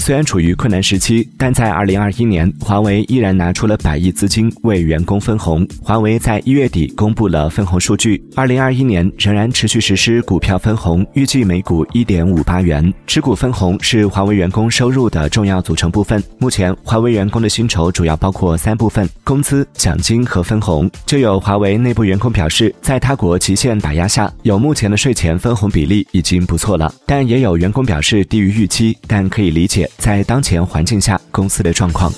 虽然处于困难时期，但在二零二一年，华为依然拿出了百亿资金为员工分红。华为在一月底公布了分红数据，二零二一年仍然持续实施股票分红，预计每股一点五八元。持股分红是华为员工收入的重要组成部分。目前，华为员工的薪酬主要包括三部分：工资、奖金和分红。就有华为内部员工表示，在他国极限打压下，有目前的税前分红比例已经不错了。但也有员工表示低于预期，但可以理解。在当前环境下，公司的状况。